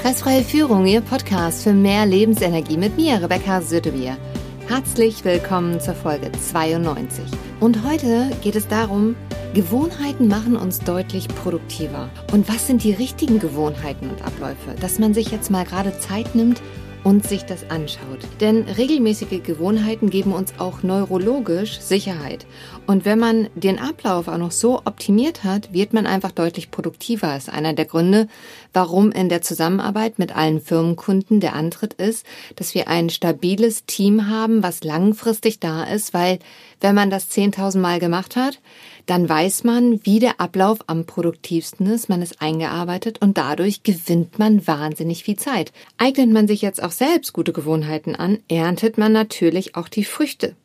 Stressfreie Führung, Ihr Podcast für mehr Lebensenergie mit mir, Rebecca Sötebier. Herzlich willkommen zur Folge 92. Und heute geht es darum, Gewohnheiten machen uns deutlich produktiver. Und was sind die richtigen Gewohnheiten und Abläufe? Dass man sich jetzt mal gerade Zeit nimmt und sich das anschaut. Denn regelmäßige Gewohnheiten geben uns auch neurologisch Sicherheit. Und wenn man den Ablauf auch noch so optimiert hat, wird man einfach deutlich produktiver. Ist einer der Gründe, warum in der Zusammenarbeit mit allen Firmenkunden der Antritt ist, dass wir ein stabiles Team haben, was langfristig da ist, weil wenn man das 10.000 Mal gemacht hat, dann weiß man, wie der Ablauf am produktivsten ist, man ist eingearbeitet und dadurch gewinnt man wahnsinnig viel Zeit. Eignet man sich jetzt auch selbst gute Gewohnheiten an, erntet man natürlich auch die Früchte.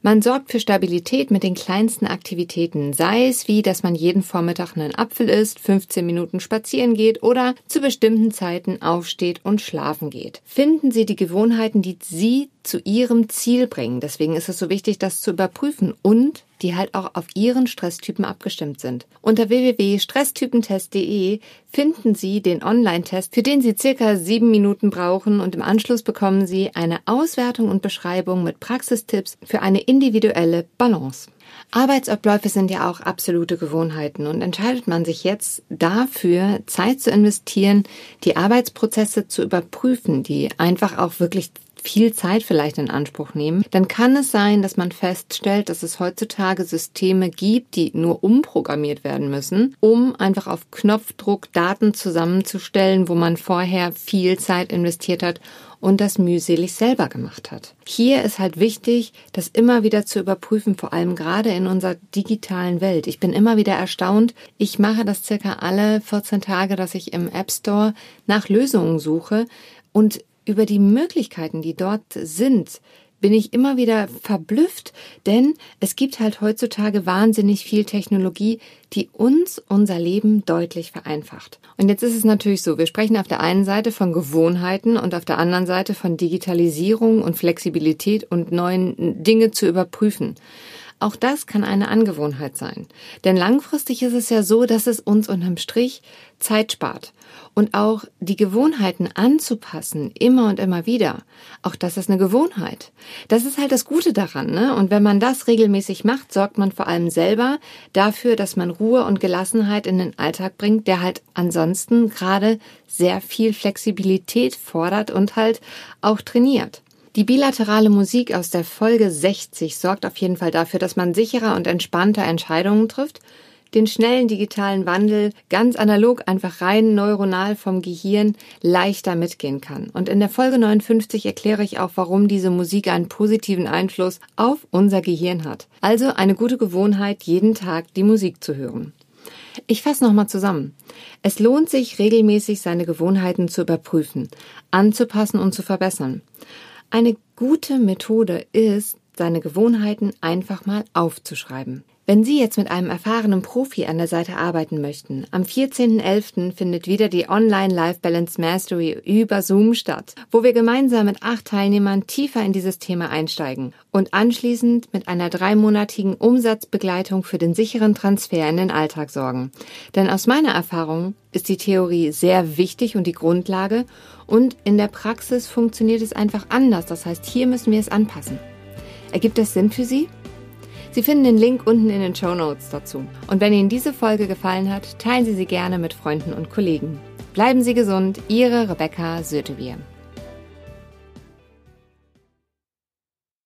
Man sorgt für Stabilität mit den kleinsten Aktivitäten, sei es wie, dass man jeden Vormittag einen Apfel isst, 15 Minuten spazieren geht oder zu bestimmten Zeiten aufsteht und schlafen geht. Finden Sie die Gewohnheiten, die Sie zu Ihrem Ziel bringen. Deswegen ist es so wichtig, das zu überprüfen und die halt auch auf Ihren Stresstypen abgestimmt sind. Unter www.stresstypentest.de finden Sie den Online-Test, für den Sie circa sieben Minuten brauchen und im Anschluss bekommen Sie eine Auswertung und Beschreibung mit Praxistipps für eine individuelle Balance. Arbeitsabläufe sind ja auch absolute Gewohnheiten und entscheidet man sich jetzt dafür, Zeit zu investieren, die Arbeitsprozesse zu überprüfen, die einfach auch wirklich viel Zeit vielleicht in Anspruch nehmen, dann kann es sein, dass man feststellt, dass es heutzutage Systeme gibt, die nur umprogrammiert werden müssen, um einfach auf Knopfdruck Daten zusammenzustellen, wo man vorher viel Zeit investiert hat und das mühselig selber gemacht hat. Hier ist halt wichtig, das immer wieder zu überprüfen, vor allem gerade in unserer digitalen Welt. Ich bin immer wieder erstaunt. Ich mache das circa alle 14 Tage, dass ich im App Store nach Lösungen suche und über die Möglichkeiten, die dort sind, bin ich immer wieder verblüfft, denn es gibt halt heutzutage wahnsinnig viel Technologie, die uns unser Leben deutlich vereinfacht. Und jetzt ist es natürlich so, wir sprechen auf der einen Seite von Gewohnheiten und auf der anderen Seite von Digitalisierung und Flexibilität und neuen Dinge zu überprüfen. Auch das kann eine Angewohnheit sein. Denn langfristig ist es ja so, dass es uns unterm Strich Zeit spart. Und auch die Gewohnheiten anzupassen, immer und immer wieder. Auch das ist eine Gewohnheit. Das ist halt das Gute daran, ne? Und wenn man das regelmäßig macht, sorgt man vor allem selber dafür, dass man Ruhe und Gelassenheit in den Alltag bringt, der halt ansonsten gerade sehr viel Flexibilität fordert und halt auch trainiert. Die bilaterale Musik aus der Folge 60 sorgt auf jeden Fall dafür, dass man sicherer und entspannter Entscheidungen trifft, den schnellen digitalen Wandel ganz analog einfach rein neuronal vom Gehirn leichter mitgehen kann. Und in der Folge 59 erkläre ich auch, warum diese Musik einen positiven Einfluss auf unser Gehirn hat. Also eine gute Gewohnheit, jeden Tag die Musik zu hören. Ich fasse nochmal zusammen. Es lohnt sich regelmäßig, seine Gewohnheiten zu überprüfen, anzupassen und zu verbessern. Eine gute Methode ist, seine Gewohnheiten einfach mal aufzuschreiben. Wenn Sie jetzt mit einem erfahrenen Profi an der Seite arbeiten möchten, am 14.11. findet wieder die Online Life Balance Mastery über Zoom statt, wo wir gemeinsam mit acht Teilnehmern tiefer in dieses Thema einsteigen und anschließend mit einer dreimonatigen Umsatzbegleitung für den sicheren Transfer in den Alltag sorgen. Denn aus meiner Erfahrung ist die Theorie sehr wichtig und die Grundlage und in der Praxis funktioniert es einfach anders. Das heißt, hier müssen wir es anpassen. Ergibt das Sinn für Sie? Sie finden den Link unten in den Show Notes dazu. Und wenn Ihnen diese Folge gefallen hat, teilen Sie sie gerne mit Freunden und Kollegen. Bleiben Sie gesund, Ihre Rebecca Sötebier.